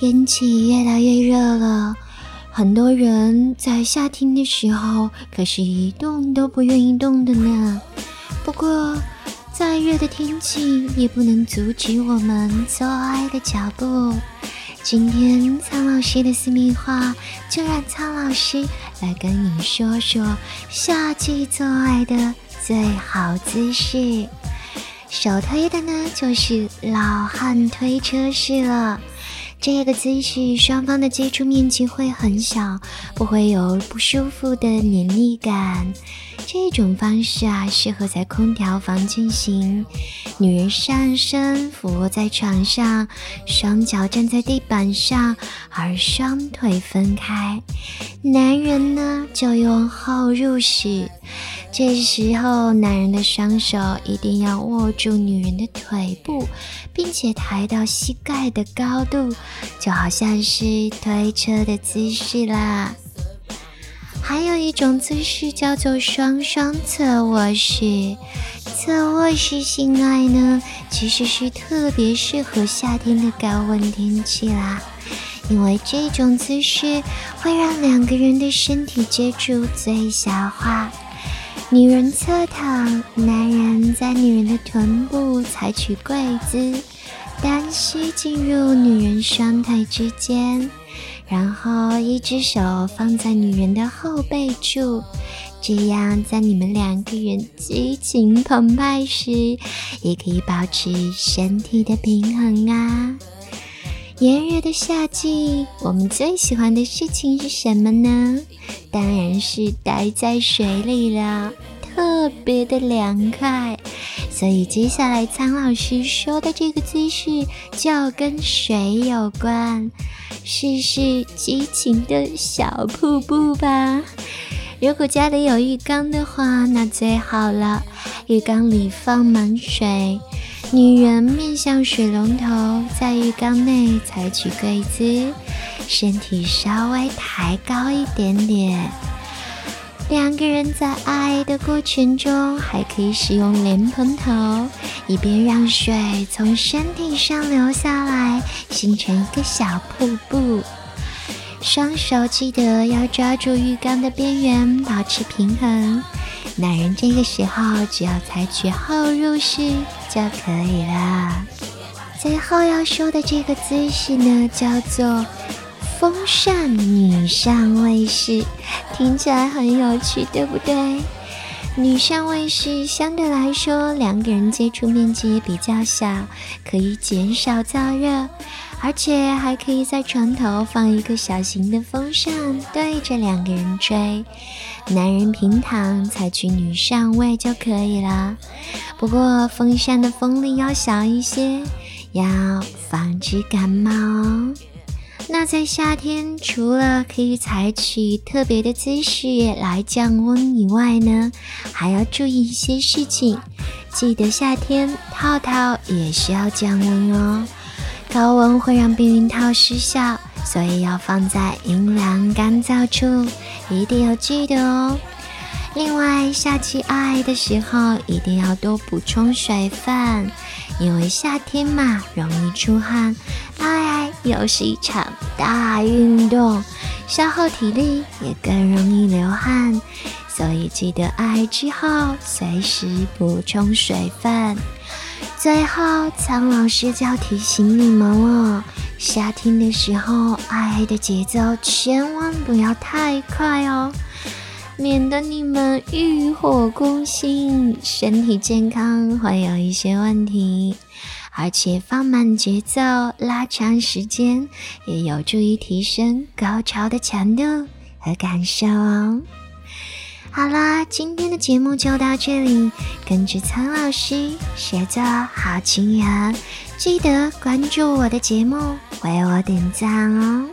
天气越来越热了，很多人在夏天的时候可是一动都不愿意动的呢。不过，再热的天气也不能阻止我们做爱的脚步。今天苍老师的私密话，就让苍老师来跟你说说夏季做爱的最好姿势。首推的呢，就是老汉推车式了。这个姿势，双方的接触面积会很小，不会有不舒服的黏腻感。这种方式啊，适合在空调房进行。女人上身俯卧在床上，双脚站在地板上，而双腿分开。男人呢，就用后入式。这时候，男人的双手一定要握住女人的腿部，并且抬到膝盖的高度，就好像是推车的姿势啦。还有一种姿势叫做双双侧卧式，侧卧式性爱呢，其实是特别适合夏天的高温天气啦，因为这种姿势会让两个人的身体接触最小化。女人侧躺，男人在女人的臀部采取跪姿，单膝进入女人双腿之间，然后一只手放在女人的后背处，这样在你们两个人激情澎湃时，也可以保持身体的平衡啊。炎热的夏季，我们最喜欢的事情是什么呢？当然是待在水里了，特别的凉快。所以接下来苍老师说的这个姿势就跟水有关，试试激情的小瀑布吧。如果家里有浴缸的话，那最好了。浴缸里放满水。女人面向水龙头，在浴缸内采取跪姿，身体稍微抬高一点点。两个人在爱的过程中，还可以使用莲蓬头，以便让水从身体上流下来，形成一个小瀑布。双手记得要抓住浴缸的边缘，保持平衡。男人这个时候只要采取后入式就可以了。最后要说的这个姿势呢，叫做风扇女上位式，听起来很有趣，对不对？女上位式相对来说，两个人接触面积也比较小，可以减少燥热。而且还可以在床头放一个小型的风扇，对着两个人吹。男人平躺，采取女上位就可以了。不过风扇的风力要小一些，要防止感冒。那在夏天，除了可以采取特别的姿势来降温以外呢，还要注意一些事情。记得夏天套套也需要降温哦。高温会让避孕套失效，所以要放在阴凉干燥处，一定要记得哦。另外，夏季爱的时候一定要多补充水分，因为夏天嘛容易出汗，爱又是一场大运动，消耗体力也更容易流汗，所以记得爱之后随时补充水分。最后，苍老师就要提醒你们了：夏天的时候，爱的节奏千万不要太快哦，免得你们欲火攻心，身体健康会有一些问题。而且放慢节奏、拉长时间，也有助于提升高潮的强度和感受哦。好啦，今天的节目就到这里。跟着苍老师学做好情人，记得关注我的节目，为我点赞哦。